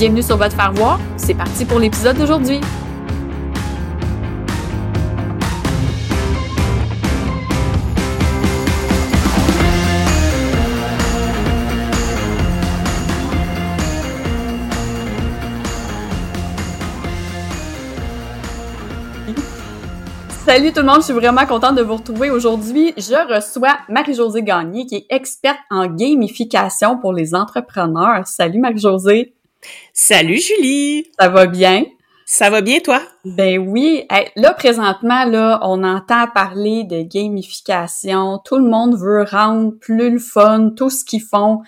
Bienvenue sur votre faire voir. C'est parti pour l'épisode d'aujourd'hui. Salut tout le monde, je suis vraiment contente de vous retrouver aujourd'hui. Je reçois Marie-Josée Gagné, qui est experte en gamification pour les entrepreneurs. Salut Marie-Josée. Salut Julie! Ça va bien? Ça va bien, toi? Ben oui. là, présentement, là, on entend parler de gamification. Tout le monde veut rendre plus le fun, tout ce qu'ils font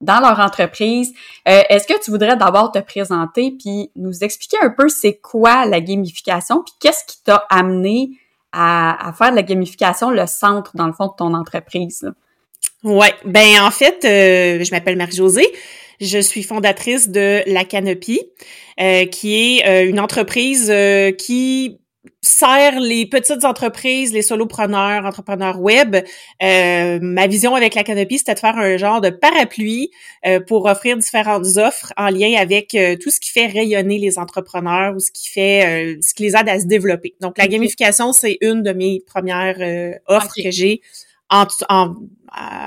dans leur entreprise. Euh, est-ce que tu voudrais d'abord te présenter puis nous expliquer un peu c'est quoi la gamification puis qu'est-ce qui t'a amené à, faire de la gamification le centre dans le fond de ton entreprise? Là? Ouais, ben en fait, euh, je m'appelle Marie-Josée. Je suis fondatrice de La Canopie, euh, qui est euh, une entreprise euh, qui sert les petites entreprises, les solopreneurs, entrepreneurs web. ma vision avec la Canopie, c'était de faire un genre de parapluie pour offrir différentes offres en lien avec tout ce qui fait rayonner les entrepreneurs ou ce qui fait, ce qui les aide à se développer. Donc, la gamification, c'est une de mes premières offres que j'ai en, en,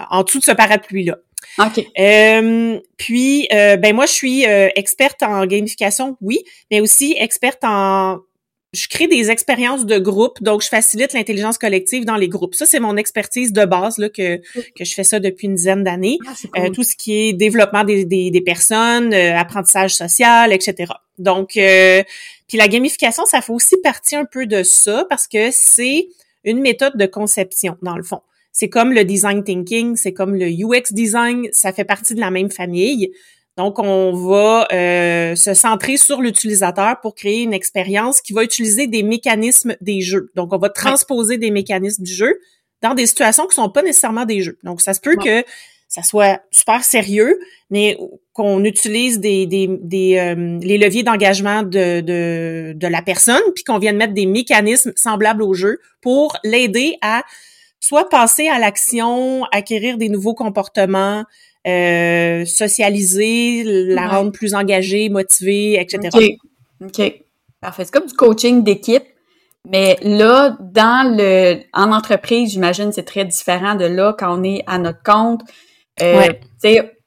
en dessous de ce parapluie-là. OK. Euh, puis, euh, ben moi, je suis euh, experte en gamification, oui, mais aussi experte en... Je crée des expériences de groupe, donc je facilite l'intelligence collective dans les groupes. Ça, c'est mon expertise de base, là, que, que je fais ça depuis une dizaine d'années. Ah, tout ce qui est développement des, des, des personnes, apprentissage social, etc. Donc, puis la gamification, ça fait aussi partie un peu de ça parce que c'est une méthode de conception, dans le fond. C'est comme le design thinking, c'est comme le UX design, ça fait partie de la même famille. Donc, on va euh, se centrer sur l'utilisateur pour créer une expérience qui va utiliser des mécanismes des jeux. Donc, on va transposer des mécanismes du jeu dans des situations qui sont pas nécessairement des jeux. Donc, ça se peut que ça soit super sérieux, mais qu'on utilise des, des, des euh, les leviers d'engagement de, de, de la personne, puis qu'on vienne mettre des mécanismes semblables au jeu pour l'aider à soit passer à l'action, acquérir des nouveaux comportements, euh, socialiser, la rendre plus engagée, motivée, etc. OK. OK. Parfait. C'est comme du coaching d'équipe. Mais là, dans le en entreprise, j'imagine c'est très différent de là quand on est à notre compte. Euh,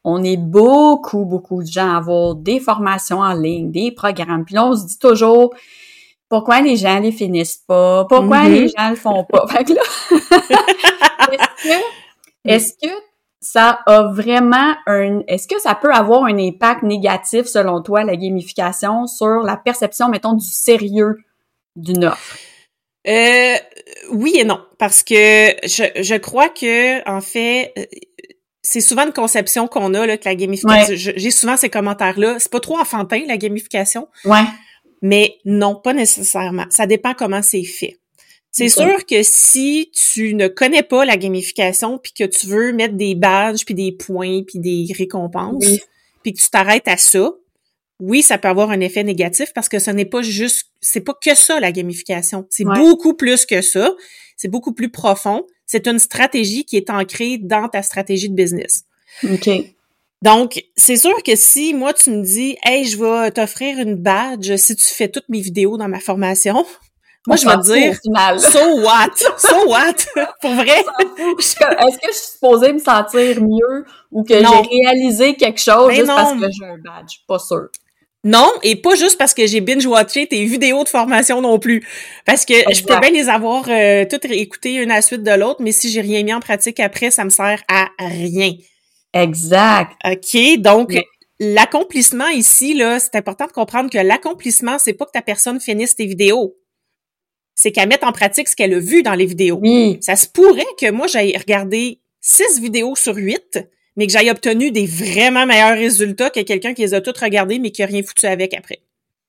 on est beaucoup, beaucoup de gens à avoir des formations en ligne, des programmes. Puis là, on se dit toujours, pourquoi les gens les finissent pas, pourquoi les gens le font pas? Fait que là, est-ce que, est-ce que ça a vraiment un, est-ce que ça peut avoir un impact négatif selon toi, la gamification, sur la perception, mettons, du sérieux d'une offre? Euh, oui et non, parce que je, je crois que en fait, euh, c'est souvent une conception qu'on a là que la gamification. J'ai souvent ces commentaires là. C'est pas trop enfantin la gamification. Ouais. Mais non, pas nécessairement. Ça dépend comment c'est fait. C'est sûr que si tu ne connais pas la gamification puis que tu veux mettre des badges puis des points puis des récompenses puis que tu t'arrêtes à ça, oui, ça peut avoir un effet négatif parce que ce n'est pas juste c'est pas que ça la gamification, c'est beaucoup plus que ça, c'est beaucoup plus profond, c'est une stratégie qui est ancrée dans ta stratégie de business. OK. Donc, c'est sûr que si moi tu me dis "Hey, je vais t'offrir une badge si tu fais toutes mes vidéos dans ma formation", moi je vais te dire "So what? So what? Pour vrai? Est-ce que je suis supposée me sentir mieux ou que j'ai réalisé quelque chose ben juste parce que j'ai un badge? Pas sûr. Non, et pas juste parce que j'ai binge-watché tes vidéos de formation non plus. Parce que je peux bien les avoir euh, toutes écoutées une à la suite de l'autre, mais si j'ai rien mis en pratique après, ça me sert à rien. Exact. OK, donc l'accomplissement ici, là, c'est important de comprendre que l'accomplissement, c'est pas que ta personne finisse tes vidéos. C'est qu'elle mette en pratique ce qu'elle a vu dans les vidéos. Oui. Ça se pourrait que moi, j'aille regarder six vidéos sur huit, mais que j'aille obtenu des vraiment meilleurs résultats que quelqu'un qui les a toutes regardées, mais qui a rien foutu avec après.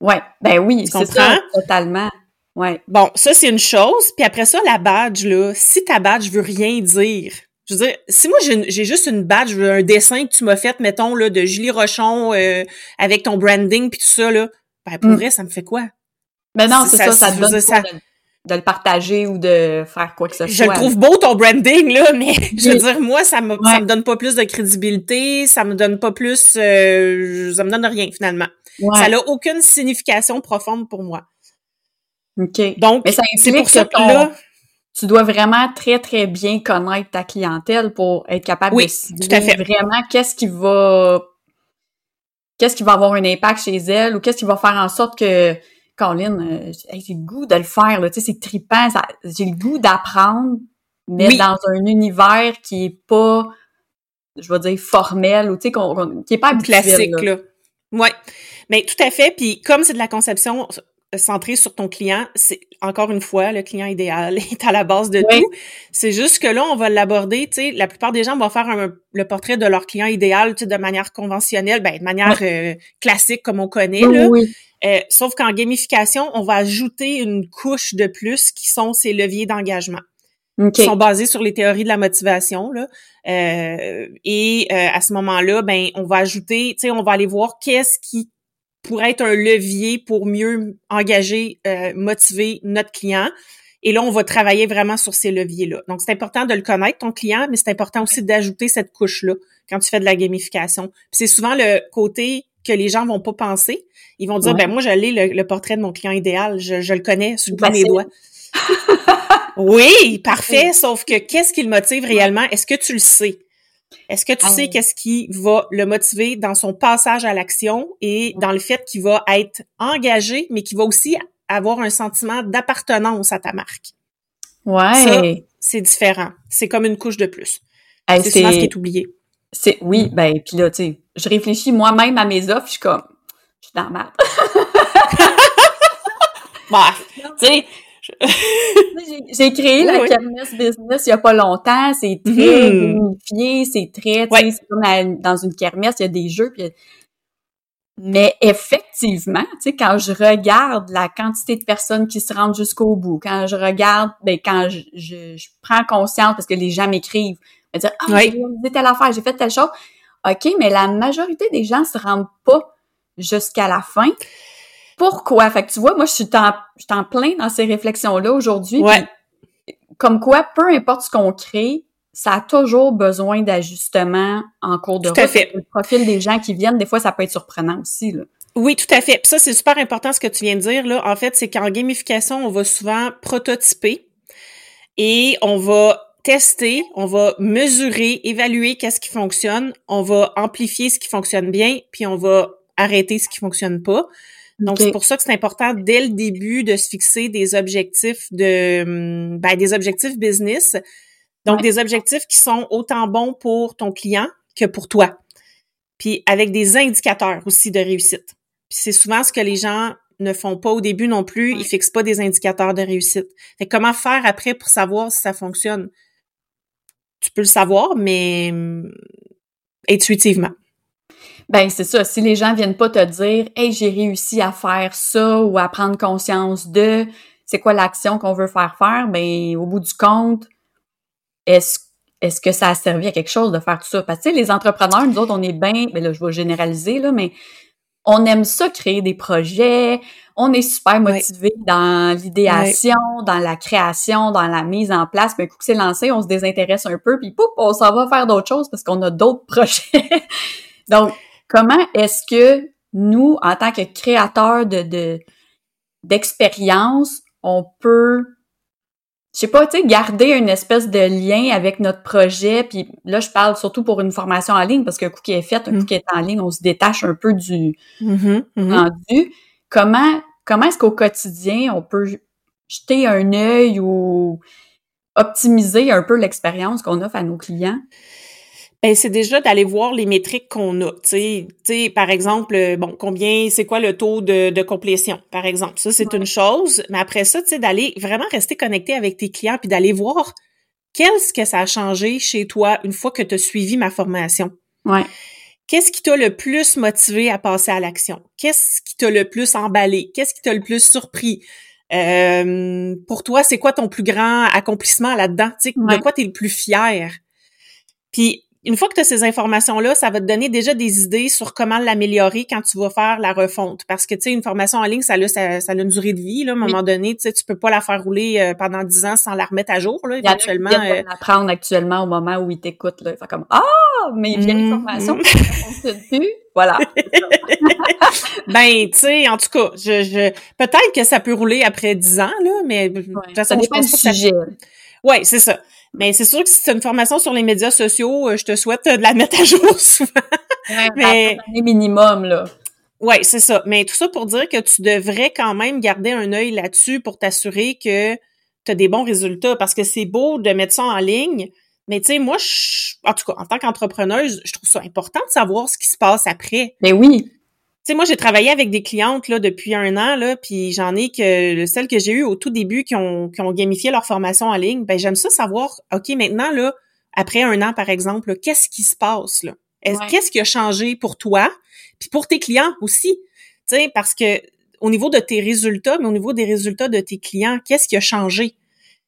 Ouais, ben oui, c'est ça, totalement. Ouais. Bon, ça, c'est une chose. Puis après ça, la badge, là, si ta badge veut rien dire, je veux dire, si moi j'ai juste une badge, un dessin que tu m'as fait, mettons, là, de Julie Rochon euh, avec ton branding puis tout ça, là, ben pour mm. vrai, ça me fait quoi? Ben non, c'est ça, ça, te donne ça, de le partager ou de faire quoi que ce soit. Je le trouve beau ton branding là, mais je veux dire moi ça me ça me donne pas plus de crédibilité, ça me donne pas plus euh, ça me donne rien finalement. Ça n'a aucune signification profonde pour moi. OK. Donc c'est pour ça que là tu dois vraiment très très bien connaître ta clientèle pour être capable oui, de cibler vraiment qu'est-ce qui va qu'est-ce qui va avoir un impact chez elle ou qu'est-ce qui va faire en sorte que Colin, euh, j'ai le goût de le faire, là, tu sais, c'est trippant, j'ai le goût d'apprendre, mais dans un univers qui est pas, je vais dire, formel, ou tu sais, qui est pas habituel. Classique, là. Ouais. Mais tout à fait, puis comme c'est de la conception centrée sur ton client, c'est encore une fois le client idéal est à la base de tout. C'est juste que là on va l'aborder, tu sais, la plupart des gens vont faire le portrait de leur client idéal, de manière conventionnelle, ben de manière euh, classique comme on connaît là. Oui. Euh, sauf qu'en gamification, on va ajouter une couche de plus qui sont ces leviers d'engagement. Qui sont basés sur les théories de la motivation. Là. Euh, et euh, à ce moment-là, ben, on va ajouter, tu sais, on va aller voir qu'est-ce qui pourrait être un levier pour mieux engager, motiver notre client. Et là, on va travailler vraiment sur ces leviers-là. Donc, c'est important de le connaître, ton client, mais c'est important aussi d'ajouter cette couche-là quand tu fais de la gamification. c'est souvent le côté que les gens vont pas penser. Ils vont dire, ben moi, j'allais le, le, portrait de mon client idéal, je, je le connais sur le bout des doigts. oui, parfait, sauf que qu'est-ce qui le motive réellement? Est-ce que tu le sais? Est-ce que tu sais qu'est-ce qui va le motiver dans son passage à l'action et dans le fait qu'il va être engagé, mais qu'il va aussi avoir un sentiment d'appartenance à ta marque? Ouais. c'est différent. C'est comme une couche de plus. c'est souvent ce qui est oublié. C'est oui, ben puis là, tu sais, je réfléchis moi-même à mes offres, je suis comme, je suis dans la bah, tu sais, j'ai créé la oui. Business il y a pas longtemps. C'est très unifié, c'est très, c'est comme dans une kermesse, il y a des jeux. Mais effectivement, tu sais, quand je regarde la quantité de personnes qui se rendent jusqu'au bout, quand je regarde, ben quand je, je, prends conscience parce que les gens m'écrivent, me dire ah j'ai réalisé telle affaire, j'ai fait telle chose. OK, mais la majorité des gens se rendent pas jusqu'à la fin. Pourquoi? Fait que tu vois, moi, je suis en, je suis en plein dans ces réflexions-là aujourd'hui. Ouais. Comme quoi, peu importe ce qu'on crée, ça a toujours besoin d'ajustement en cours de tout À fait. Le profil des gens qui viennent, des fois, ça peut être surprenant aussi. Là. Oui, tout à fait. Puis ça, c'est super important ce que tu viens de dire. Là. En fait, c'est qu'en gamification, on va souvent prototyper et on va tester, on va mesurer, évaluer qu'est-ce qui fonctionne, on va amplifier ce qui fonctionne bien, puis on va arrêter ce qui fonctionne pas. Donc c'est pour ça que c'est important dès le début de se fixer des objectifs de hum, ben, des objectifs business. Donc des objectifs qui sont autant bons pour ton client que pour toi. Puis avec des indicateurs aussi de réussite. Puis c'est souvent ce que les gens ne font pas au début non plus, ils fixent pas des indicateurs de réussite. Fait comment faire après pour savoir si ça fonctionne? Tu peux le savoir, mais hum, intuitivement. Ben c'est ça. Si les gens viennent pas te dire, hey, j'ai réussi à faire ça ou à prendre conscience de, c'est quoi l'action qu'on veut faire faire, ben au bout du compte, est-ce est-ce que ça a servi à quelque chose de faire tout ça? Parce que les entrepreneurs, nous autres, on est bien, ben là, je vais généraliser, là, mais on aime ça créer des projets, on est super motivé dans l'idéation, dans la création, dans la mise en place. Puis un coup que c'est lancé, on se désintéresse un peu, puis pouf, on s'en va faire d'autres choses parce qu'on a d'autres projets. Donc, comment est-ce que nous, en tant que créateurs de, d'expérience, on peut je sais pas, tu sais, garder une espèce de lien avec notre projet? Puis là, je parle surtout pour une formation en ligne, parce qu'un coup qui est fait, un coup mm. qui est en ligne, on se détache un peu du mm-hmm, mm-hmm. rendu. Comment, comment est-ce qu'au quotidien, on peut jeter un œil ou optimiser un peu l'expérience qu'on offre à nos clients? Ben, c'est déjà d'aller voir les métriques qu'on a. Tu sais, par exemple, euh, bon, combien, c'est quoi le taux de, de complétion, par exemple. Ça, c'est une chose. Mais après ça, tu sais, d'aller vraiment rester connecté avec tes clients puis d'aller voir qu'est-ce que ça a changé chez toi une fois que tu as suivi ma formation. Ouais. Qu'est-ce qui t'a le plus motivé à passer à l'action? Qu'est-ce qui t'a le plus emballé? Qu'est-ce qui t'a le plus surpris? Euh, pour toi, c'est quoi ton plus grand accomplissement là-dedans? Tu sais, de quoi tu es le plus fier? Puis une fois que tu as ces informations-là, ça va te donner déjà des idées sur comment l'améliorer quand tu vas faire la refonte. Parce que, tu sais, une formation en ligne, ça a, ça, a une durée de vie. Là, à un moment donné, tu sais, tu peux pas la faire rouler euh, pendant dix ans sans la remettre à jour, là, éventuellement. Il y a euh... actuellement au moment où ils t'écoutent. Là. Fait comme, ah, mais il vient une mm-hmm. formation, plus. Voilà. ben, tu sais, en tout cas, je, je... peut-être que ça peut rouler après dix ans, là, mais de toute façon, je pense que ça... Ouais, c'est ça. Mais c'est sûr que si c'est une formation sur les médias sociaux, euh, je te souhaite de la mettre à jour souvent. Ouais, mais minimum là. Ouais, c'est ça. Mais tout ça pour dire que tu devrais quand même garder un œil là-dessus pour t'assurer que tu as des bons résultats parce que c'est beau de mettre ça en ligne, mais tu sais moi je, en tout cas en tant qu'entrepreneuse, je trouve ça important de savoir ce qui se passe après. Mais oui. Tu sais, moi, j'ai travaillé avec des clientes là depuis un an, là, puis j'en ai que celles que j'ai eues au tout début qui ont, qui ont gamifié leur formation en ligne. Ben, j'aime ça savoir, OK, maintenant, là, après un an, par exemple, qu'est-ce qui se passe, là? Qu'est-ce qui a changé pour toi, puis pour tes clients aussi? Tu sais, parce que au niveau de tes résultats, mais au niveau des résultats de tes clients, qu'est-ce qui a changé?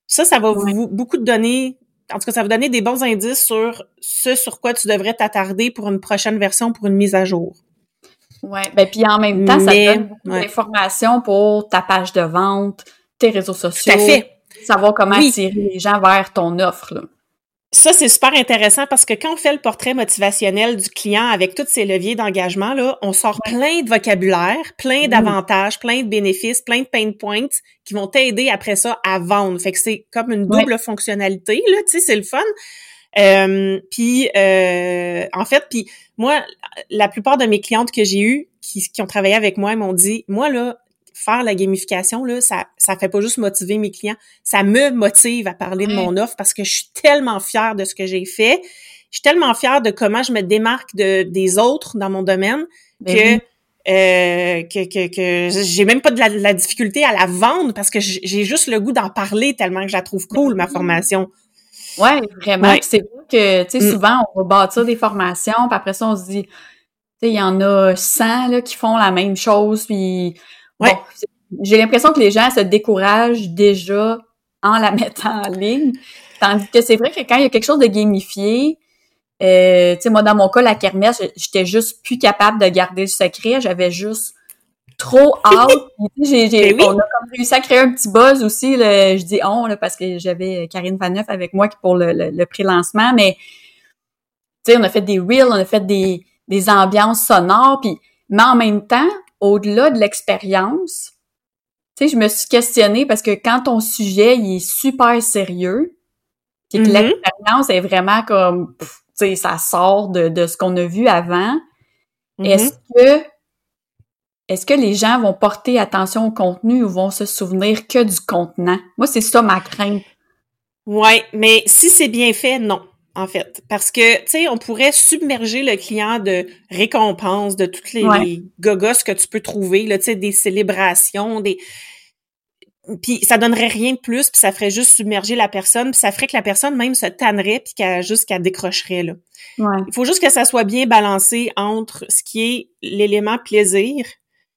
Ça, ça va vous beaucoup te donner, en tout cas, ça va vous donner des bons indices sur ce sur quoi tu devrais t'attarder pour une prochaine version, pour une mise à jour. Oui, ben puis en même temps, ça donne beaucoup d'informations pour ta page de vente, tes réseaux sociaux. Tout à fait. Savoir comment attirer les gens vers ton offre. Là. Ça, c'est super intéressant parce que quand on fait le portrait motivationnel du client avec tous ces leviers d'engagement, là, on sort plein de vocabulaire, plein d'avantages, plein de bénéfices, plein de pain points qui vont t'aider après ça à vendre. Fait que c'est comme une double fonctionnalité, là, tu sais, c'est le fun. Euh, puis euh, en fait, puis moi, la plupart de mes clientes que j'ai eues qui, qui ont travaillé avec moi m'ont dit, moi là, faire la gamification là, ça ça fait pas juste motiver mes clients, ça me motive à parler de mon offre parce que je suis tellement fière de ce que j'ai fait. Je suis tellement fière de comment je me démarque de des autres dans mon domaine ben que euh, que, que, que j'ai même pas de la, difficulté à la vendre parce que j'ai juste le goût d'en parler tellement que je la trouve cool, ma formation. Ouais, vraiment. C'est vrai que, tu sais, mm. souvent, on va bâtir des formations, puis après ça, on se dit, tu sais, il y en a 100 là, qui font la même chose, puis bon, j'ai l'impression que les gens se découragent déjà en la mettant en ligne. Tandis que c'est vrai que quand il y a quelque chose de gamifié, euh, tu sais, moi, dans mon cas, la kermesse, j'étais juste plus capable de garder le secret. J'avais juste trop hâte. ben On a comme réussi à créer un petit buzz aussi. je dis on là, parce que j'avais Karine Vaneuf avec moi pour le, le, pré-lancement, mais on a fait des reels, on a fait des, des ambiances sonores, puis mais en même temps, au-delà de l'expérience, tu sais, je me suis questionnée parce que quand ton sujet il est super sérieux, puis que mm-hmm. l'expérience est vraiment comme, tu sais, ça sort de, de ce qu'on a vu avant, mm-hmm. est-ce que est-ce que les gens vont porter attention au contenu ou vont se souvenir que du contenant? Moi, c'est ça ma crainte. Ouais, mais si c'est bien fait, non, en fait. Parce que, tu sais, on pourrait submerger le client de récompenses, de toutes les, gogos que tu peux trouver, là, tu sais, des célébrations, des... Puis ça donnerait rien de plus, puis ça ferait juste submerger la personne, puis ça ferait que la personne même se tannerait, puis qu'elle juste qu'elle décrocherait, là. Ouais. Il faut juste que ça soit bien balancé entre ce qui est l'élément plaisir,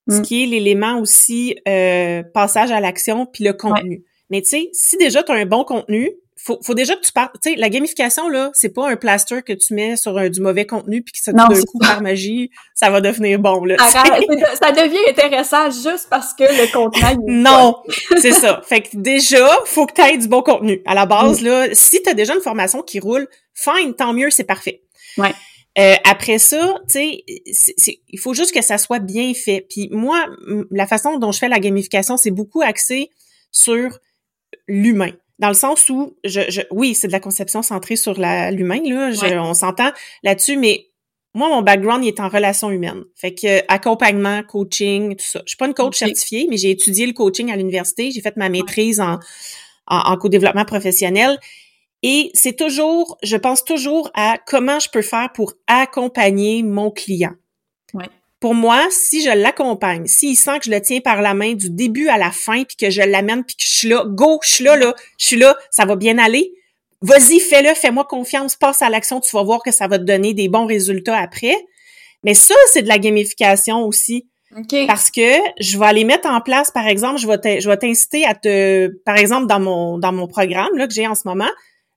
ce mm. qui est l'élément aussi euh, passage à l'action puis le contenu. Mais tu sais, si déjà tu as un bon contenu, faut, faut déjà que tu parles. Tu sais, la gamification là, c'est pas un plaster que tu mets sur un, du mauvais contenu puis que ça d'un coup par magie, ça va devenir bon là. ça devient intéressant juste parce que le contenu. non, c'est ça. Fait que déjà, faut que tu aies du bon contenu. À la base mm. là, si tu as déjà une formation qui roule, fine, tant mieux, c'est parfait. Ouais. Euh, après ça, tu sais, il faut juste que ça soit bien fait. Puis moi, la façon dont je fais la gamification, c'est beaucoup axé sur l'humain. dans le sens où, je, je oui, c'est de la conception centrée sur l'humain, là, on s'entend là-dessus, mais moi, mon background, il est en relations humaines. Fait que accompagnement, coaching, tout ça. Je suis pas une coach certifiée, mais j'ai étudié le coaching à l'université. J'ai fait ma maîtrise en, en, en co-développement professionnel. Et c'est toujours, je pense toujours à comment je peux faire pour accompagner mon client. Ouais. Pour moi, si je l'accompagne, s'il sent que je le tiens par la main du début à la fin, puis que je l'amène, puis que je suis là, go, je suis là, là, je suis là, ça va bien aller. Vas-y, fais-le, fais-moi confiance, passe à l'action, tu vas voir que ça va te donner des bons résultats après. Mais ça, c'est de la gamification aussi. Parce que je vais aller mettre en place, par exemple, je vais je vais t'inciter à te, par exemple, dans mon dans mon programme là que j'ai en ce moment,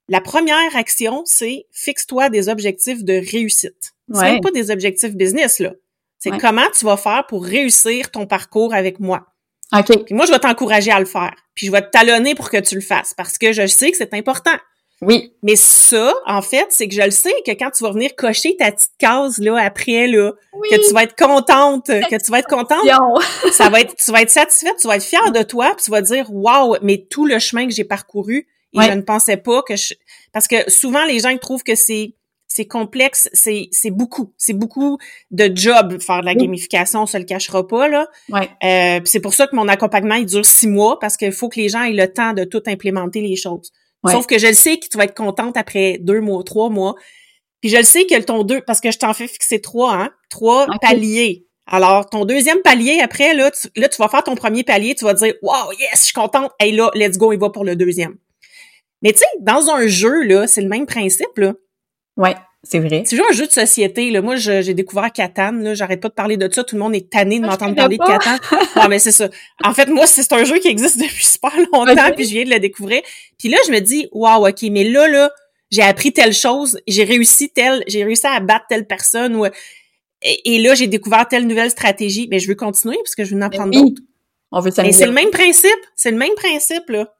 la première action, c'est fixe-toi des objectifs de réussite. Ouais. C'est pas des objectifs business là. C'est comment tu vas faire pour réussir ton parcours avec moi. OK. Puis moi, je vais t'encourager à le faire. Puis je vais te talonner pour que tu le fasses parce que je sais que c'est important. Oui. Mais ça, en fait, c'est que je le sais que quand tu vas venir cocher ta petite case là après là, que tu vas être contente, que tu vas être contente, ça va être, tu vas être satisfaite, tu vas être fière de toi, puis tu vas dire waouh, mais tout le chemin que j'ai parcouru, et je ne pensais pas que je, parce que souvent les gens ils trouvent que c'est c'est complexe, c'est c'est beaucoup, c'est beaucoup de job faire de la gamification, on se le cachera pas là. Ouais. Euh, c'est pour ça que mon accompagnement il dure six mois parce qu'il faut que les gens aient le temps de tout implémenter les choses. Sauf que je le sais que tu vas être contente après deux mois, trois mois. Puis je le sais que ton deux, parce que je t'en fais fixer trois, hein, trois paliers. Alors, ton deuxième palier, après, là tu, là, tu vas faire ton premier palier, tu vas dire, wow, yes, je suis contente. Hey, là, let's go, il va pour le deuxième. Mais tu sais, dans un jeu, là, c'est le même principe, là. Ouais. C'est vrai. C'est juste un jeu de société. Là. Moi, j'ai découvert Catan. Là, j'arrête pas de parler de ça. Tout le monde est tanné de ah, m'entendre parler de Catan. non, mais c'est ça. En fait, moi, c'est un jeu qui existe depuis super longtemps, puis je viens de le découvrir. Puis là, je me dis, waouh, ok, mais là, là, j'ai appris telle chose, j'ai réussi telle, j'ai réussi à abattre telle personne, ou et, là, j'ai découvert telle nouvelle stratégie. Mais je veux continuer parce que je veux en apprendre d'autres. On veut Mais c'est le même principe. C'est le même principe là.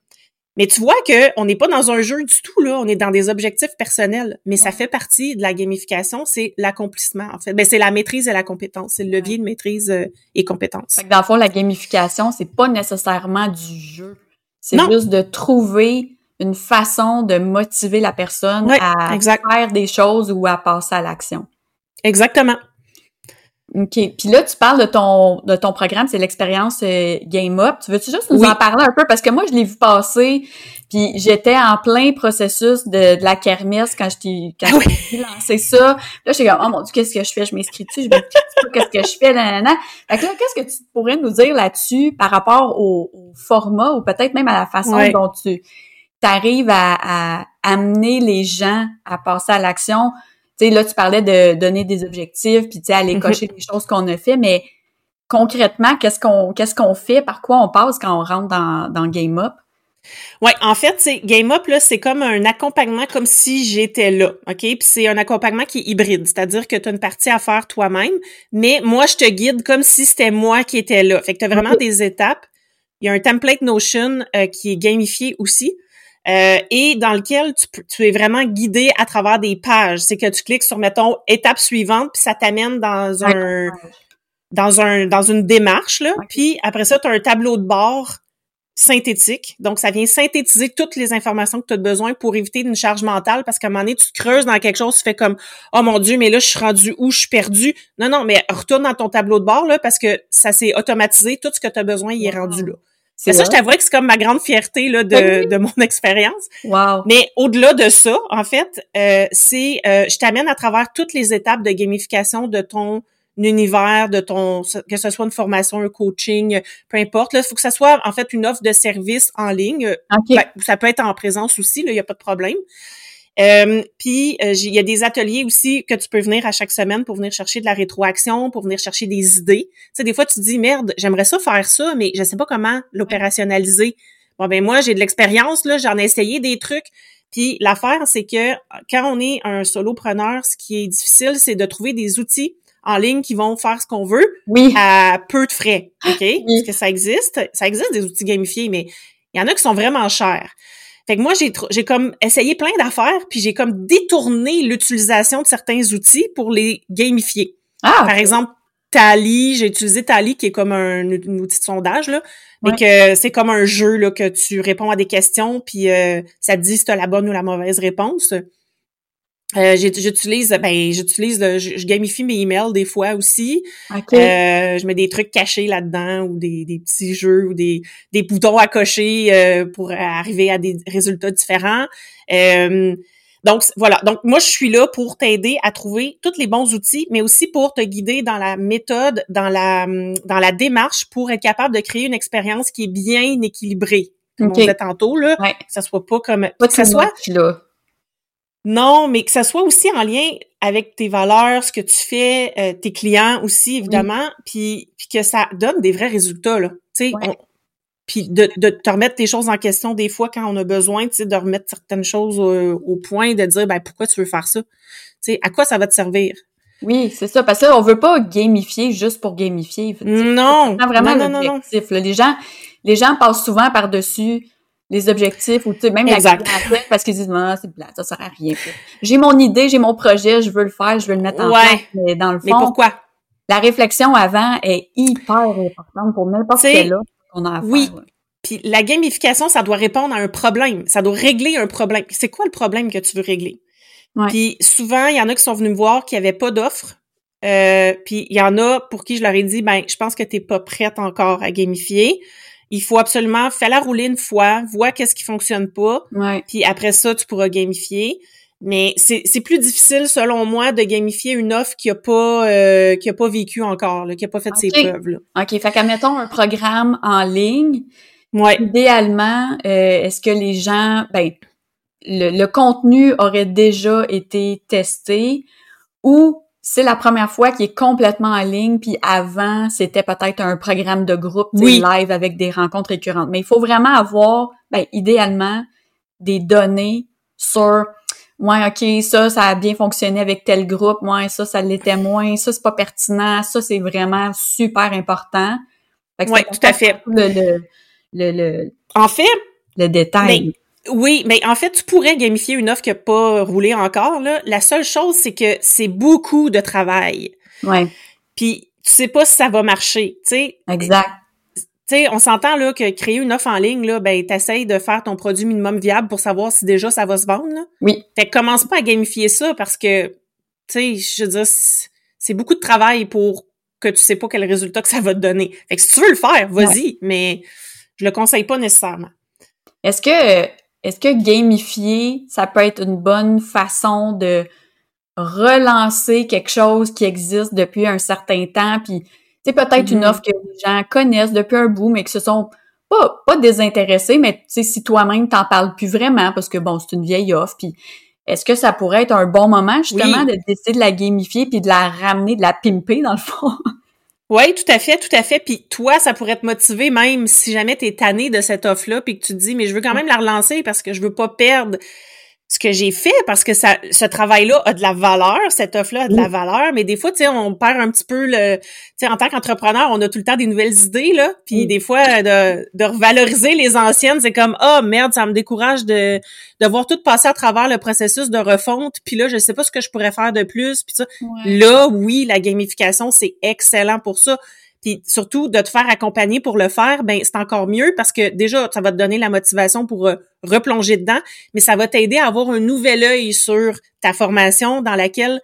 Mais tu vois que on n'est pas dans un jeu du tout là, on est dans des objectifs personnels, mais ça fait partie de la gamification, c'est l'accomplissement en fait. Ben c'est la maîtrise et la compétence, c'est le levier de maîtrise euh, et compétence. Fait que dans le fond la gamification, c'est pas nécessairement du jeu. C'est juste de trouver une façon de motiver la personne à faire des choses ou à passer à l'action. Exactement. OK. Puis là, tu parles de ton de ton programme, c'est l'expérience euh, Game Up. Tu veux-tu juste nous en parler un peu? Parce que moi, je l'ai vu passer, puis j'étais en plein processus de, de la kermesse quand je t'ai quand ah lancé ça. Là, j'étais comme, oh mon Dieu, qu'est-ce que je fais? Je m'inscris-tu? Je me qu'est-ce que je fais? Nanana. Fait que là, qu'est-ce que tu pourrais nous dire là-dessus par rapport au, format ou peut-être même à la façon dont tu arrives à, à amener les gens à passer à l'action? Sais, là, tu parlais de donner des objectifs, puis tu sais, aller mhm. cocher les choses qu'on a fait, mais concrètement, qu'est-ce qu'on qu'est-ce qu'on fait, par quoi on passe quand on rentre dans, dans Game Up? Ouais, en fait, c'est Game Up là, c'est comme un accompagnement comme si j'étais là, ok? Puis c'est un accompagnement qui est hybride, c'est-à-dire que tu as une partie à faire toi-même, mais moi je te guide comme si c'était moi qui étais là. Fait que tu as vraiment des étapes. Il y a un template Notion euh, qui est gamifié aussi. Euh, et dans lequel tu, es vraiment guidé à travers des pages. C'est que tu cliques sur, mettons, étape suivante, puis ça t'amène dans un dans un dans une démarche. Là. Puis après ça, tu as un tableau de bord synthétique. Donc, ça vient synthétiser toutes les informations que tu as besoin pour éviter une charge mentale parce qu'à un moment donné, tu te creuses dans quelque chose, tu fais comme « Oh mon Dieu, mais là, je suis rendu où? Je suis perdu. » Non, non, mais retourne dans ton tableau de bord là parce que ça s'est automatisé. Tout ce que tu as besoin, il est rendu là. C'est ça, je t'avoue que c'est comme ma grande fierté là, de, de mon expérience. Wow. Mais au-delà de ça, en fait, euh, c'est euh, je t'amène à travers toutes les étapes de gamification de ton univers, de ton que ce soit une formation, un coaching, peu importe. Là, il faut que ça soit en fait une offre de service en ligne. Ben, ça peut être en présence aussi, il n'y a pas de problème. Euh, puis euh, il y a des ateliers aussi que tu peux venir à chaque semaine pour venir chercher de la rétroaction, pour venir chercher des idées. Tu sais, des fois tu te dis merde, j'aimerais ça faire ça, mais je sais pas comment l'opérationnaliser. Bon ben moi j'ai de l'expérience là, j'en ai essayé des trucs. Puis l'affaire c'est que quand on est un solopreneur, ce qui est difficile, c'est de trouver des outils en ligne qui vont faire ce qu'on veut oui. à peu de frais, ok? Parce que ça existe, ça existe des outils gamifiés, mais il y en a qui sont vraiment chers. Fait que moi, j'ai, j'ai comme essayé plein d'affaires, puis j'ai comme détourné l'utilisation de certains outils pour les gamifier. Ah, Par exemple, Tally, j'ai utilisé Tally qui est comme un, outil de sondage là, mais que c'est comme un jeu là que tu réponds à des questions puis euh, ça te dit si tu as la bonne ou la mauvaise réponse. Euh, j'utilise ben j'utilise je, gamifie mes emails des fois aussi. Euh, je mets des trucs cachés là-dedans ou des, des petits jeux ou des, des boutons à cocher euh, pour arriver à des résultats différents. Euh, donc voilà, donc moi je suis là pour t'aider à trouver tous les bons outils, mais aussi pour te guider dans la méthode, dans la dans la démarche pour être capable de créer une expérience qui est bien équilibrée. Comme on disait tantôt là, que ça soit pas comme pas que ça soit là. Non, mais que ça soit aussi en lien avec tes valeurs, ce que tu fais, euh, tes clients aussi évidemment, puis, puis que ça donne des vrais résultats là. Tu sais, puis de, de te remettre tes choses en question des fois quand on a besoin, tu sais, de remettre certaines choses au, point, de dire ben pourquoi tu veux faire ça, tu sais, à quoi ça va te servir? Oui, c'est ça, parce que on veut pas gamifier juste pour gamifier. Non, vraiment non, non, non, Les gens, les gens passent souvent par dessus les objectifs ou même exact. la parce qu'ils disent non c'est plat, ça sert à rien. J'ai mon idée, j'ai mon projet, je veux le faire, je veux le mettre en place, mais dans le fond. Mais pourquoi? La réflexion avant est hyper importante pour n'importe quel là oui. Puis la gamification, ça doit répondre à un problème. Ça doit régler un problème. C'est quoi le problème que tu veux régler? Puis souvent, il y en a qui sont venus me voir qui n'avaient pas d'offre. Euh, puis il y en a pour qui je leur ai dit, ben, je pense que tu n'es pas prête encore à gamifier. Il faut absolument faire la rouler une fois, voir qu'est-ce qui fonctionne pas. Puis après ça, tu pourras gamifier. Mais c'est plus difficile, selon moi, de gamifier une offre qui a pas euh, qui a pas vécu encore, là, qui a pas fait ses preuves. Là. OK. Fait qu'admettons un programme en ligne. Ouais. Idéalement, euh, est-ce que les gens ben le, le, contenu aurait déjà été testé ou c'est la première fois qu'il est complètement en ligne, puis avant, c'était peut-être un programme de groupe live avec des rencontres récurrentes. Mais il faut vraiment avoir, ben, idéalement, des données sur ouais, OK, ça, ça a bien fonctionné avec tel groupe, ouais, ça, ça l'était moins, ça, c'est pas pertinent, ça, c'est vraiment super important. Oui, tout à fait. Le, le, le, en fait, le détail. Oui, mais en fait, tu pourrais gamifier une offre qui n'a pas roulé encore. Là. La seule chose, c'est que c'est beaucoup de travail. Ouais. Puis tu sais pas si ça va marcher, tu sais. Exact sais, on s'entend là que créer une offre en ligne, là, ben, t'essayes de faire ton produit minimum viable pour savoir si déjà ça va se vendre. Là. Oui. Fait que commence pas à gamifier ça parce que, tu sais, je veux dire, c'est beaucoup de travail pour que tu sais pas quel résultat que ça va te donner. Fait que si tu veux le faire, vas-y, mais je le conseille pas nécessairement. Est-ce que, est-ce que gamifier, ça peut être une bonne façon de relancer quelque chose qui existe depuis un certain temps, puis c'est peut-être une mm-hmm. offre que les gens connaissent depuis un bout, mais que ce sont pas, pas désintéressés, mais tu sais, si toi-même t'en parles plus vraiment, parce que bon, c'est une vieille offre, puis est-ce que ça pourrait être un bon moment justement de décider de la gamifier puis de la ramener, de la pimper dans le fond? Oui, tout à fait, tout à fait. Puis toi, ça pourrait te motiver même si jamais tu es tanné de cette offre-là puis que tu te dis, mais je veux quand même la relancer parce que je veux pas perdre ce que j'ai fait parce que ça, ce travail-là a de la valeur, cette offre-là a de la valeur, mais des fois, tu sais, on perd un petit peu le, tu sais, en tant qu'entrepreneur, on a tout le temps des nouvelles idées, là, puis des fois, de, de revaloriser les anciennes, c'est comme, oh merde, ça me décourage de, de voir tout passer à travers le processus de refonte, puis là, je sais pas ce que je pourrais faire de plus, puis ça. Là, oui, la gamification, c'est excellent pour ça. Puis surtout de te faire accompagner pour le faire, ben c'est encore mieux parce que déjà ça va te donner la motivation pour euh, replonger dedans, mais ça va t'aider à avoir un nouvel œil sur ta formation dans laquelle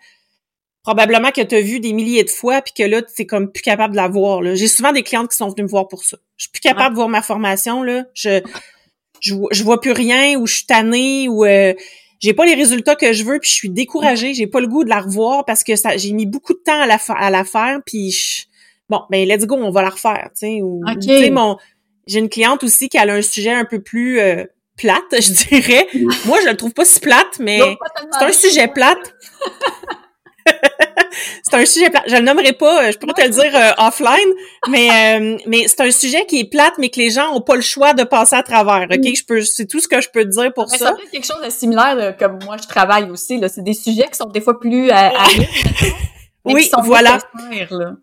probablement que tu as vu des milliers de fois puis que là tu es comme plus capable de la voir J'ai souvent des clientes qui sont venues me voir pour ça. Je suis plus capable de voir ma formation là, je, je vois plus rien ou je suis tannée ou euh, j'ai pas les résultats que je veux puis je suis découragée, j'ai pas le goût de la revoir parce que ça j'ai mis beaucoup de temps à la à la faire puis je, bon, ben let's go, on va la refaire, tu sais. Ou, mon, j'ai une cliente aussi qui a un sujet un peu plus euh, plate, je dirais. Moi, je le trouve pas si plate, mais c'est un sujet plate. c'est un sujet plate. Je le nommerai pas, euh, je pourrais te le dire euh, offline, mais mais c'est un sujet qui est plate, mais que les gens ont pas le choix de passer à travers. Ok, je peux, c'est tout ce que je peux te dire pour ça. C'est quelque chose de similaire comme moi je travaille aussi. Là, c'est des sujets qui sont des fois plus à, oui, qui sont voilà. là.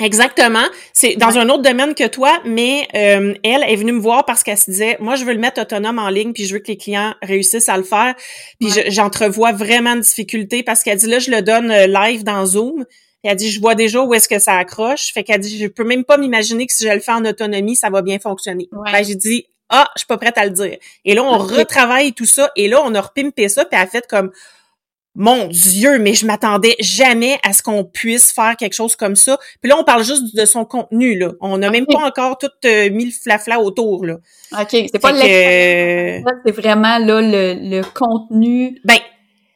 Exactement. C'est dans un autre domaine que toi, mais euh, elle est venue me voir parce qu'elle se disait, moi, je veux le mettre autonome en ligne, puis je veux que les clients réussissent à le faire. Puis j'entrevois vraiment de difficultés parce qu'elle dit, là, je le donne euh, live dans Zoom. elle dit, je vois déjà où est-ce que ça accroche. Fait qu'elle dit, je peux même pas m'imaginer que si je le fais en autonomie, ça va bien fonctionner. Ouais. Ben, j'ai dit, ah, je suis pas prête à le dire. Et là, on retravaille tout ça. Et là, on a repimpé ça, puis elle a fait comme, mon Dieu, mais je m'attendais jamais à ce qu'on puisse faire quelque chose comme ça. Puis là, on parle juste de son contenu, là. On n'a même pas encore tout euh, mis le flafla autour, là. OK, c'est pas que, c'est vraiment là le, le contenu. ben,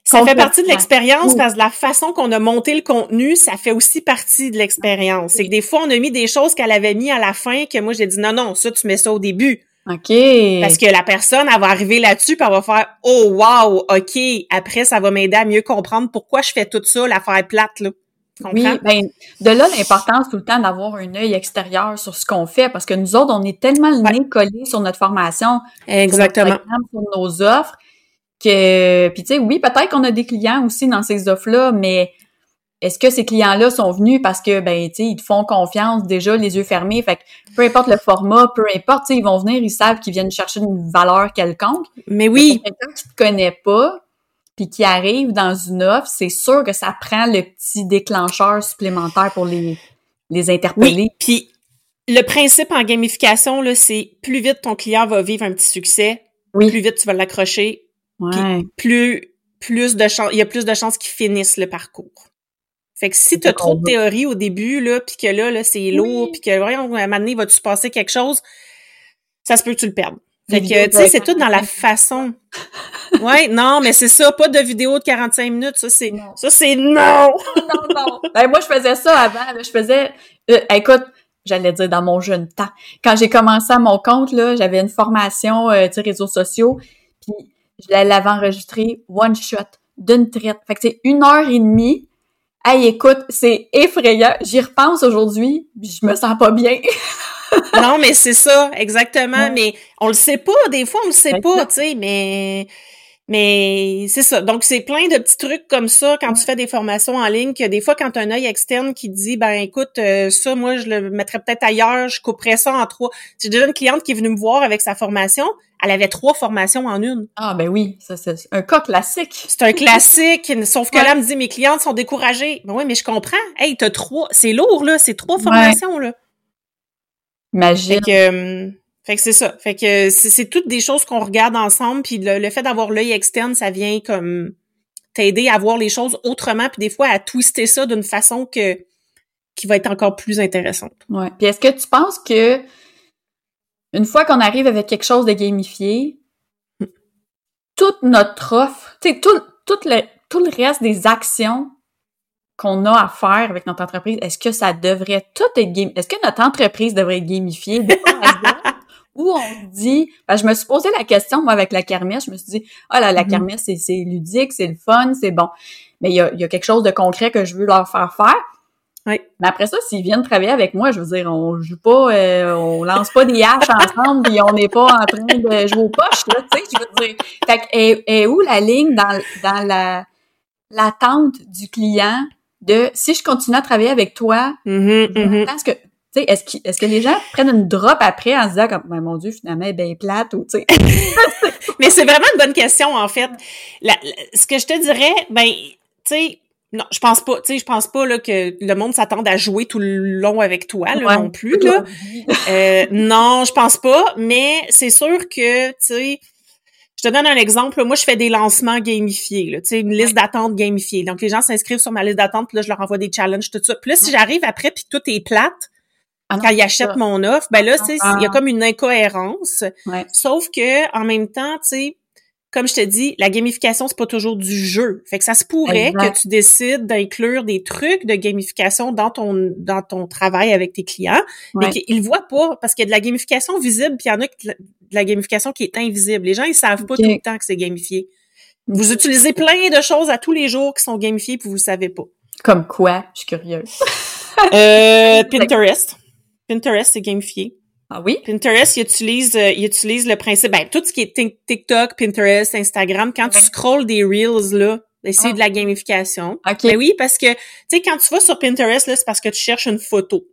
ça fait partie de l'expérience parce que la façon qu'on a monté le contenu, ça fait aussi partie de l'expérience. C'est que des fois, on a mis des choses qu'elle avait mis à la fin que moi, j'ai dit non, non, ça, tu mets ça au début. OK. Parce que la personne, elle va arriver là-dessus puis elle va faire Oh wow, OK. Après, ça va m'aider à mieux comprendre pourquoi je fais tout ça, l'affaire plate, là. Oui, ben, de là l'importance tout le temps d'avoir un œil extérieur sur ce qu'on fait parce que nous autres, on est tellement le nez collé sur notre formation, sur notre Exactement. sur nos offres que, puis tu sais, oui, peut-être qu'on a des clients aussi dans ces offres-là, mais est-ce que ces clients-là sont venus parce que, ben, tu sais, ils te font confiance déjà, les yeux fermés, fait que peu importe le format, peu importe, tu sais, ils vont venir, ils savent qu'ils viennent chercher une valeur quelconque. Mais oui, Quelqu'un qui te connaît pas, puis qui arrive dans une offre, c'est sûr que ça prend le petit déclencheur supplémentaire pour les, les interpeller. oui. Puis le principe en gamification, là, c'est plus vite ton client va vivre un petit succès, Oui. plus vite tu vas l'accrocher, Ouais. plus plus de chances, il y a plus de chances qu'ils finissent le parcours. Fait que si t'as trop de théorie au début là, puis que là là c'est lourd, Oui. puis que voyons à un moment donné, va-tu se passer quelque chose, ça se peut que tu le perdes. Fait que tu sais c'est tout dans la 45 façon. ouais, non, mais c'est ça, pas de vidéo de 45 minutes, ça c'est Non. ça c'est non. non, non. Ben, moi, je faisais ça avant. là. Je faisais... euh, écoute, j'allais dire dans mon jeune temps. Quand j'ai commencé à mon compte, là, j'avais une formation, euh, tu sais, réseaux sociaux, puis je l'avais enregistrée one shot, d'une traite. Fait que c'est une heure et demie. Hey, écoute, c'est effrayant. J'y repense aujourd'hui, je me sens pas bien. non, mais c'est ça, exactement. Ouais. Mais on le sait pas, des fois, on le sait pas, tu sais, mais. Mais c'est ça. Donc, c'est plein de petits trucs comme ça quand tu fais des formations en ligne que des fois, quand tu as un œil externe qui dit, ben écoute, euh, ça, moi, je le mettrais peut-être ailleurs, je couperais ça en trois. J'ai déjà une cliente qui est venue me voir avec sa formation. Elle avait trois formations en une. Ah, ben oui, ça, c'est un cas classique. C'est un classique, sauf que Ouais. là, elle me dit, mes clientes sont découragées. Ben oui, mais je comprends. Hey, t'as trois, c'est lourd, là, c'est trois Ouais. formations, là. Imagine. Fait que, euh, fait que c'est ça. Fait que c'est, c'est toutes des choses qu'on regarde ensemble, puis le, le fait d'avoir l'œil externe, ça vient comme t'aider à voir les choses autrement, puis des fois à twister ça d'une façon que qui va être encore plus intéressante. Ouais. Puis est-ce que tu penses que une fois qu'on arrive avec quelque chose de gamifié, toute notre offre, tu sais, tout, tout, le, tout le reste des actions qu'on a à faire avec notre entreprise, est-ce que ça devrait tout être game... Est-ce que notre entreprise devrait être gamifiée? Ou on se dit, ben, je me suis posé la question, moi, avec la kermesse, je me suis dit, ah là, la Mhm. kermesse, c'est, c'est ludique, c'est le fun, c'est bon. Mais il y a, il y a quelque chose de concret que je veux leur faire faire. Oui. Mais après ça, s'ils viennent travailler avec moi, je veux dire, on joue pas, euh, on lance pas des haches ensemble, puis on n'est pas en train de jouer aux poches, là, tu sais, je veux dire. Fait que, est, est où la ligne dans, dans la, l'attente du client de, si je continue à travailler avec toi, Mhm, mhm. pense que, tu sais, est-ce, qu'il- est-ce que les gens prennent une drop après en se disant comme, ben, mon Dieu, finalement, elle est bien plate, ou, tu sais? Mais c'est vraiment une bonne question, en fait. La- la- ce que je te dirais, ben, tu sais, non, je pense pas, tu sais, je pense pas là, que le monde s'attende à jouer tout le long avec toi là, Ouais. non plus. Là. Euh, non, je pense pas, mais c'est sûr que, tu sais, je te donne un exemple. là. Moi, je fais des lancements gamifiés, là, tu sais, une liste d'attente gamifiée. Donc, les gens s'inscrivent sur ma liste d'attente, puis là, je leur envoie des challenges, tout ça. Puis là, si j'arrive après, puis tout est plate, Ah non, quand ils achètent ça. mon offre, ben là, tu sais, il y a Ah. comme une incohérence. Ouais. Sauf que, en même temps, tu sais, comme je te dis, la gamification, c'est pas toujours du jeu. Fait que ça se pourrait Exact. que tu décides d'inclure des trucs de gamification dans ton dans ton travail avec tes clients, mais qu'ils voient pas parce qu'il y a de la gamification visible, puis il y en a de la gamification qui est invisible. Les gens ils savent pas tout le temps que c'est gamifié. Vous utilisez plein de choses à tous les jours qui sont gamifiées puis vous le savez pas. Comme quoi? Je suis curieuse. Euh, Pinterest. Pinterest c'est gamifié. Ah oui? Pinterest, il utilise, euh, il utilise le principe, ben, tout ce qui est Tik- TikTok, Pinterest, Instagram, quand tu Ouais. scrolls des Reels, là, c'est Ah. de la gamification. OK. Ben oui, parce que, tu sais, quand tu vas sur Pinterest, là, c'est parce que tu cherches une photo.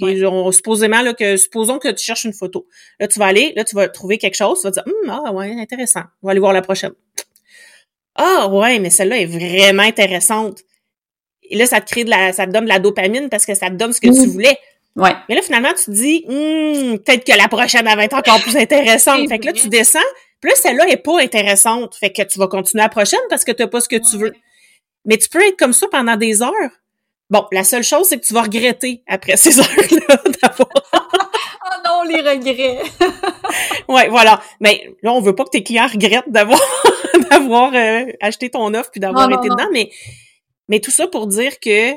Ouais. On- supposément, là, que, supposons que tu cherches une photo. Là, tu vas aller, là, tu vas trouver quelque chose, tu vas dire, Hum, ah, ouais, intéressant. On va aller voir la prochaine. Ah, ouais, mais celle-là est vraiment intéressante. et là, ça te crée de la, ça te donne de la dopamine parce que ça te donne ce que tu voulais. Ouais. Mais là, finalement, tu te dis, Hum, peut-être que la prochaine va être encore plus intéressante. fait que là, tu descends. Puis là, celle-là est pas intéressante. Fait que tu vas continuer la prochaine parce que t'as pas ce que tu veux. Mais tu peux être comme ça pendant des heures. Bon, la seule chose, c'est que tu vas regretter après ces heures-là d'avoir. oh non, les regrets! ouais, voilà. Mais là, on veut pas que tes clients regrettent d'avoir d'avoir euh, acheté ton offre puis d'avoir été dedans. Mais, mais tout ça pour dire que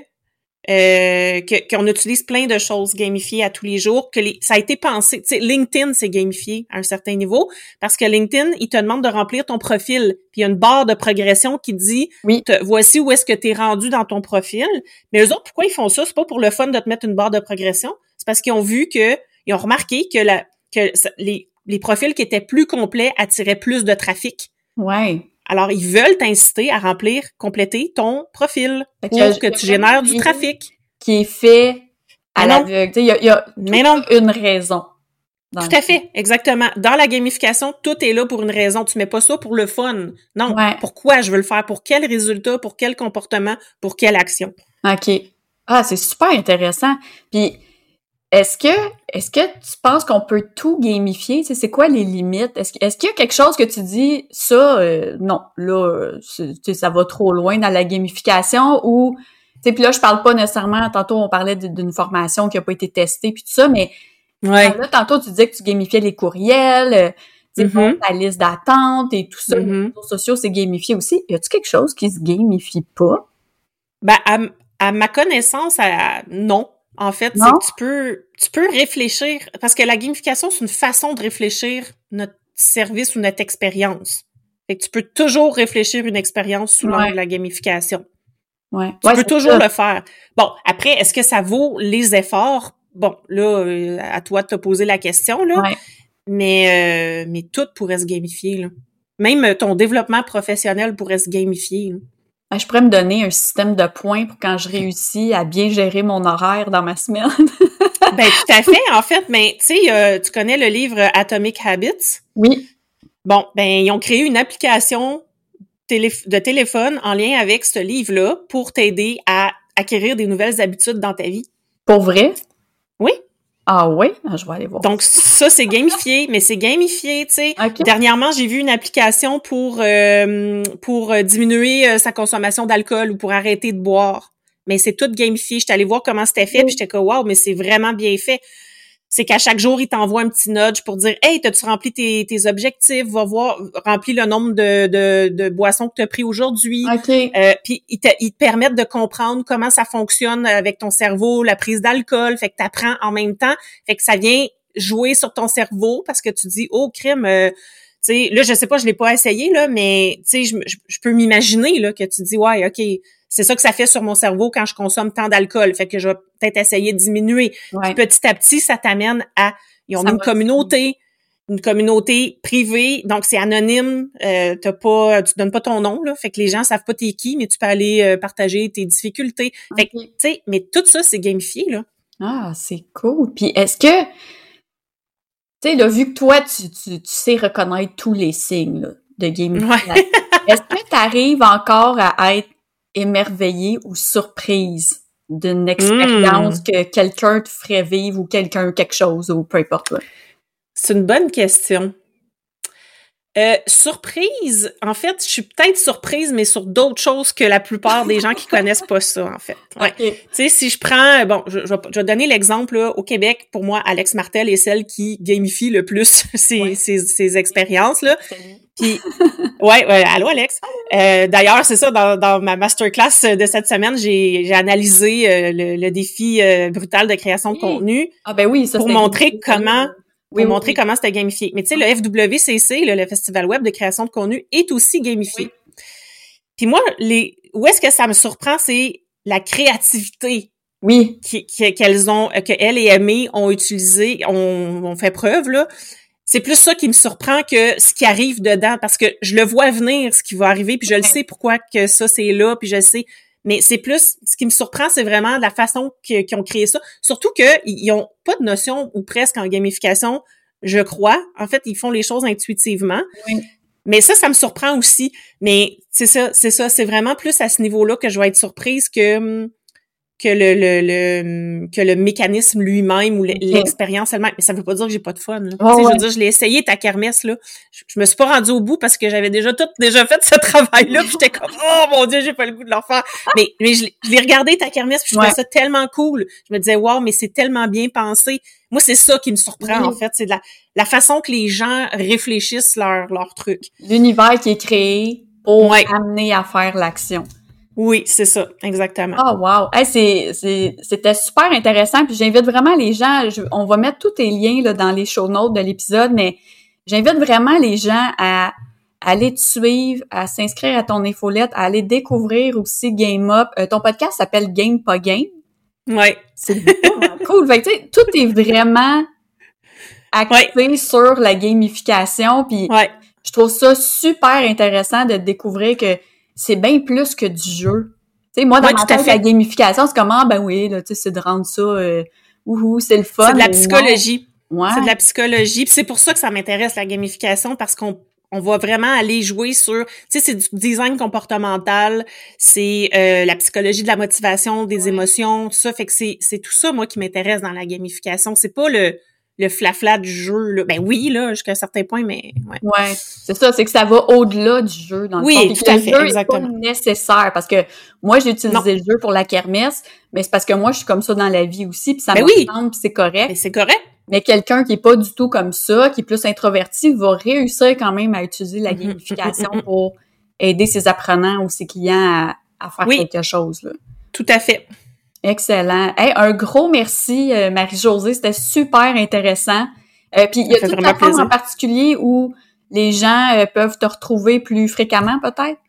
euh, qu'on utilise plein de choses gamifiées à tous les jours, que les, ça a été pensé. Tu sais, LinkedIn, c'est gamifié à un certain niveau parce que LinkedIn, il te demande de remplir ton profil. Puis il y a une barre de progression qui dit oui. voici où est-ce que tu es rendu dans ton profil. Mais eux autres, pourquoi ils font ça? C'est pas pour le fun de te mettre une barre de progression. C'est parce qu'ils ont vu que, ils ont remarqué que, la, que les, les profils qui étaient plus complets attiraient plus de trafic. Ouais. Alors, ils veulent t'inciter à remplir, compléter ton profil pour que, tu génères du trafic. Qui est fait à l'aveugle. Il y a, y a Mais non. une raison. Tout à fait, exactement. Dans la gamification, tout est là pour une raison. Tu mets pas ça pour le fun. Non. Ouais. Pourquoi je veux le faire? Pour quel résultat? Pour quel comportement? Pour quelle action? OK. Ah, c'est super intéressant. Puis, est-ce que est-ce que tu penses qu'on peut tout gamifier? c'est quoi les limites? Est-ce, est-ce qu'il y a quelque chose que tu dis, ça, euh, non, là, ça va trop loin dans la gamification ou... Puis là, je parle pas nécessairement, tantôt on parlait d'une formation qui a pas été testée puis tout ça, mais ouais. là, tantôt tu disais que tu gamifiais les courriels, tu mm-hmm. la liste d'attente et tout ça. Mm-hmm. Les réseaux sociaux, c'est gamifié aussi. Y a-tu quelque chose qui se gamifie pas? Ben, à, à ma connaissance, à, non. En fait, c'est que tu peux, tu peux réfléchir, parce que la gamification, c'est une façon de réfléchir notre service ou notre expérience. Fait que tu peux toujours réfléchir une expérience sous l'angle de la gamification. Ouais. Tu ouais, peux toujours le faire. Bon, après, est-ce que ça vaut les efforts? Bon, là, à toi de te poser la question, là. Ouais. Mais, euh, mais tout pourrait se gamifier, là. Même ton développement professionnel pourrait se gamifier. Là. Ben, je pourrais me donner un système de points pour quand je réussis à bien gérer mon horaire dans ma semaine. ben tout à fait, en fait. Mais tu sais, euh, tu connais le livre Atomic Habits? Oui. Bon, ben ils ont créé une application de téléphone en lien avec ce livre-là pour t'aider à acquérir des nouvelles habitudes dans ta vie. Pour vrai? Ah oui? Ah, je vais aller voir. Donc ça, c'est gamifié, mais c'est gamifié, tu sais. Okay. Dernièrement, j'ai vu une application pour euh, pour diminuer euh, sa consommation d'alcool ou pour arrêter de boire. Mais c'est tout gamifié. J'étais allée voir comment c'était fait, Oui. puis j'étais comme wow, mais c'est vraiment bien fait. C'est qu'à chaque jour, il t'envoie un petit nudge pour dire Hey, t'as-tu rempli tes, tes objectifs? Va voir, remplis le nombre de, de, de boissons que tu as pris aujourd'hui. OK. Euh, puis ils te, ils te permettent de comprendre comment ça fonctionne avec ton cerveau, la prise d'alcool, fait que tu apprends en même temps, fait que ça vient jouer sur ton cerveau parce que tu dis oh crime euh, tu sais là je sais pas je l'ai pas essayé là mais tu sais je, je, je peux m'imaginer là que tu dis ouais OK c'est ça que ça fait sur mon cerveau quand je consomme tant d'alcool fait que je vais peut-être essayer de diminuer Ouais. Puis petit à petit ça t'amène à ils ont Ça une communauté une communauté privée, donc c'est anonyme, euh, t'as pas, tu donnes pas ton nom là, fait que les gens savent pas t'es qui, mais tu peux aller euh, partager tes difficultés. Fait que, tu sais, mais tout ça c'est gamifié là. Ah, c'est cool. Puis est-ce que, tu sais, là, vu que toi, tu, tu, tu sais reconnaître tous les signes là, de gamification, est-ce que tu arrives encore à être émerveillé ou surprise d'une expérience Hmm. que quelqu'un te ferait vivre ou quelqu'un quelque chose ou peu importe? C'est une bonne question. Euh, surprise, en fait, je suis peut-être surprise, mais sur d'autres choses que la plupart des gens qui connaissent pas ça, en fait. Ouais. Tu sais, si je prends, bon, je, je vais, je vais donner l'exemple, au Québec, pour moi, Alex Martel est celle qui gamifie le plus ses, Ouais. ses, ses expériences, là. Puis, ouais, ouais, allô Alex. Euh, D'ailleurs, c'est ça, dans, dans ma masterclass de cette semaine, j'ai j'ai analysé euh, le, le défi euh, brutal de création de Oui. contenu Ah ben oui, ça pour montrer comment pour Oui, montrer oui. comment c'était gamifié. Mais tu sais, le FWCC, le, le Festival Web de création de contenu, est aussi gamifié. Puis moi, les où est-ce que ça me surprend, c'est la créativité Oui, qu'elles ont, que elle et Aimé ont utilisé, ont, ont fait preuve là. C'est plus ça qui me surprend que ce qui arrive dedans, parce que je le vois venir, ce qui va arriver, puis je le sais pourquoi que ça c'est là, puis je le sais. Mais c'est plus, ce qui me surprend, c'est vraiment la façon que- qu'ils ont créé ça. Surtout qu'ils ils ont pas de notion, ou presque en gamification, je crois. En fait, ils font les choses intuitivement. Oui. mais ça, ça me surprend aussi. Mais c'est ça, c'est ça, c'est vraiment plus à ce niveau-là que je vais être surprise que hum, que le, le, le que le mécanisme lui-même ou l'expérience elle-même. Mais ça veut pas dire que j'ai pas de fun. Là. Je veux dire, je l'ai essayé ta kermesse là. Je, me suis pas rendue au bout parce que j'avais déjà tout déjà fait ce travail-là. J'étais comme oh mon dieu, j'ai pas le goût de le faire. Mais mais je, l'ai regardé ta kermesse puis je trouvais ça tellement cool. Je me disais wow, mais c'est tellement bien pensé. Moi, c'est ça qui me surprend en fait, c'est la la façon que les gens réfléchissent leur leur truc. L'univers qui est créé pour amener à faire l'action. Oui, c'est ça, exactement. Oh wow, hey, c'est c'était super intéressant. Puis j'invite vraiment les gens. on va mettre tous tes liens là, dans les show notes de l'épisode, mais j'invite vraiment les gens à, aller te suivre, à s'inscrire à ton infolette, à aller découvrir aussi Game Up. Euh, ton podcast s'appelle Game pas Game. Ouais. C'est cool. Fait que, tout est vraiment axé sur la gamification. Puis je trouve ça super intéressant de découvrir que c'est bien plus que du jeu. Tu sais, moi, dans ma tête, la gamification, c'est comment, ah, ben oui, là, c'est de rendre ça, euh, ouhou, c'est le fun. C'est de la psychologie. Ouais. C'est de la psychologie. c'est pour ça que ça m'intéresse, la gamification, parce qu'on on va vraiment aller jouer sur, tu sais, c'est du design comportemental, c'est euh, la psychologie de la motivation, des émotions, tout ça. Fait que c'est, c'est tout ça, moi, qui m'intéresse dans la gamification. C'est pas le, le flafla du jeu. Là. Ben oui, là, jusqu'à un certain point, mais ouais. Ouais, c'est ça, c'est que ça va au-delà du jeu dans le oui, fond. tout à fait, le jeu exactement. pas nécessaire parce que moi j'ai utilisé le jeu pour la kermesse, mais c'est parce que moi je suis comme ça dans la vie aussi, puis ça ben me oui. puis c'est correct. Ben, c'est correct. Mais quelqu'un qui est pas du tout comme ça, qui est plus introverti, va réussir quand même à utiliser la gamification pour aider ses apprenants ou ses clients à, faire quelque chose. Là. Tout à fait. Excellent. Hey, un gros merci, euh, Marie-Josée. C'était super intéressant. Euh, puis, il y a toute ta en particulier où les gens euh, peuvent te retrouver plus fréquemment, peut-être?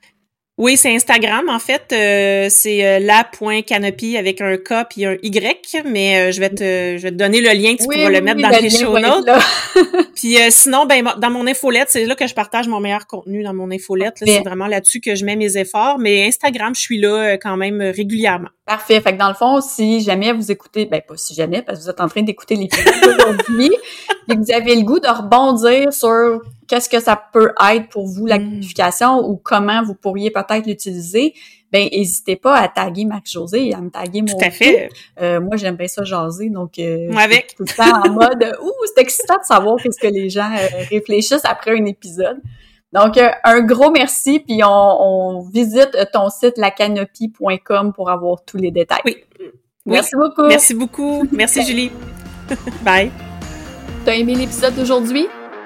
Oui, c'est Instagram en fait. Euh, c'est euh, la.canopy avec un K puis un Y, mais euh, je vais te je vais te donner le lien, tu pourras le mettre dans les show notes. puis sinon, ben dans mon infolette, c'est là que je partage mon meilleur contenu dans mon infolette. C'est vraiment là-dessus que je mets mes efforts. Mais Instagram, je suis là quand même régulièrement. Parfait. Fait que dans le fond, si jamais vous écoutez, ben pas si jamais, parce que vous êtes en train d'écouter l'épisode d'aujourd'hui, et que vous avez le goût de rebondir sur qu'est-ce que ça peut être pour vous la mm. gamification ou comment vous pourriez peut-être l'utiliser, ben n'hésitez pas à taguer Max José et à me taguer moi. Tout à fait. Euh, moi j'aime bien ça jaser donc euh, avec tout le temps en mode ouh c'est excitant de savoir qu'est-ce que les gens euh, réfléchissent après un épisode. Donc un gros merci puis on, on visite ton site lacanopie.com pour avoir tous les détails. Oui. Merci beaucoup. Merci beaucoup. Merci Julie. Bye. T'as aimé l'épisode d'aujourd'hui?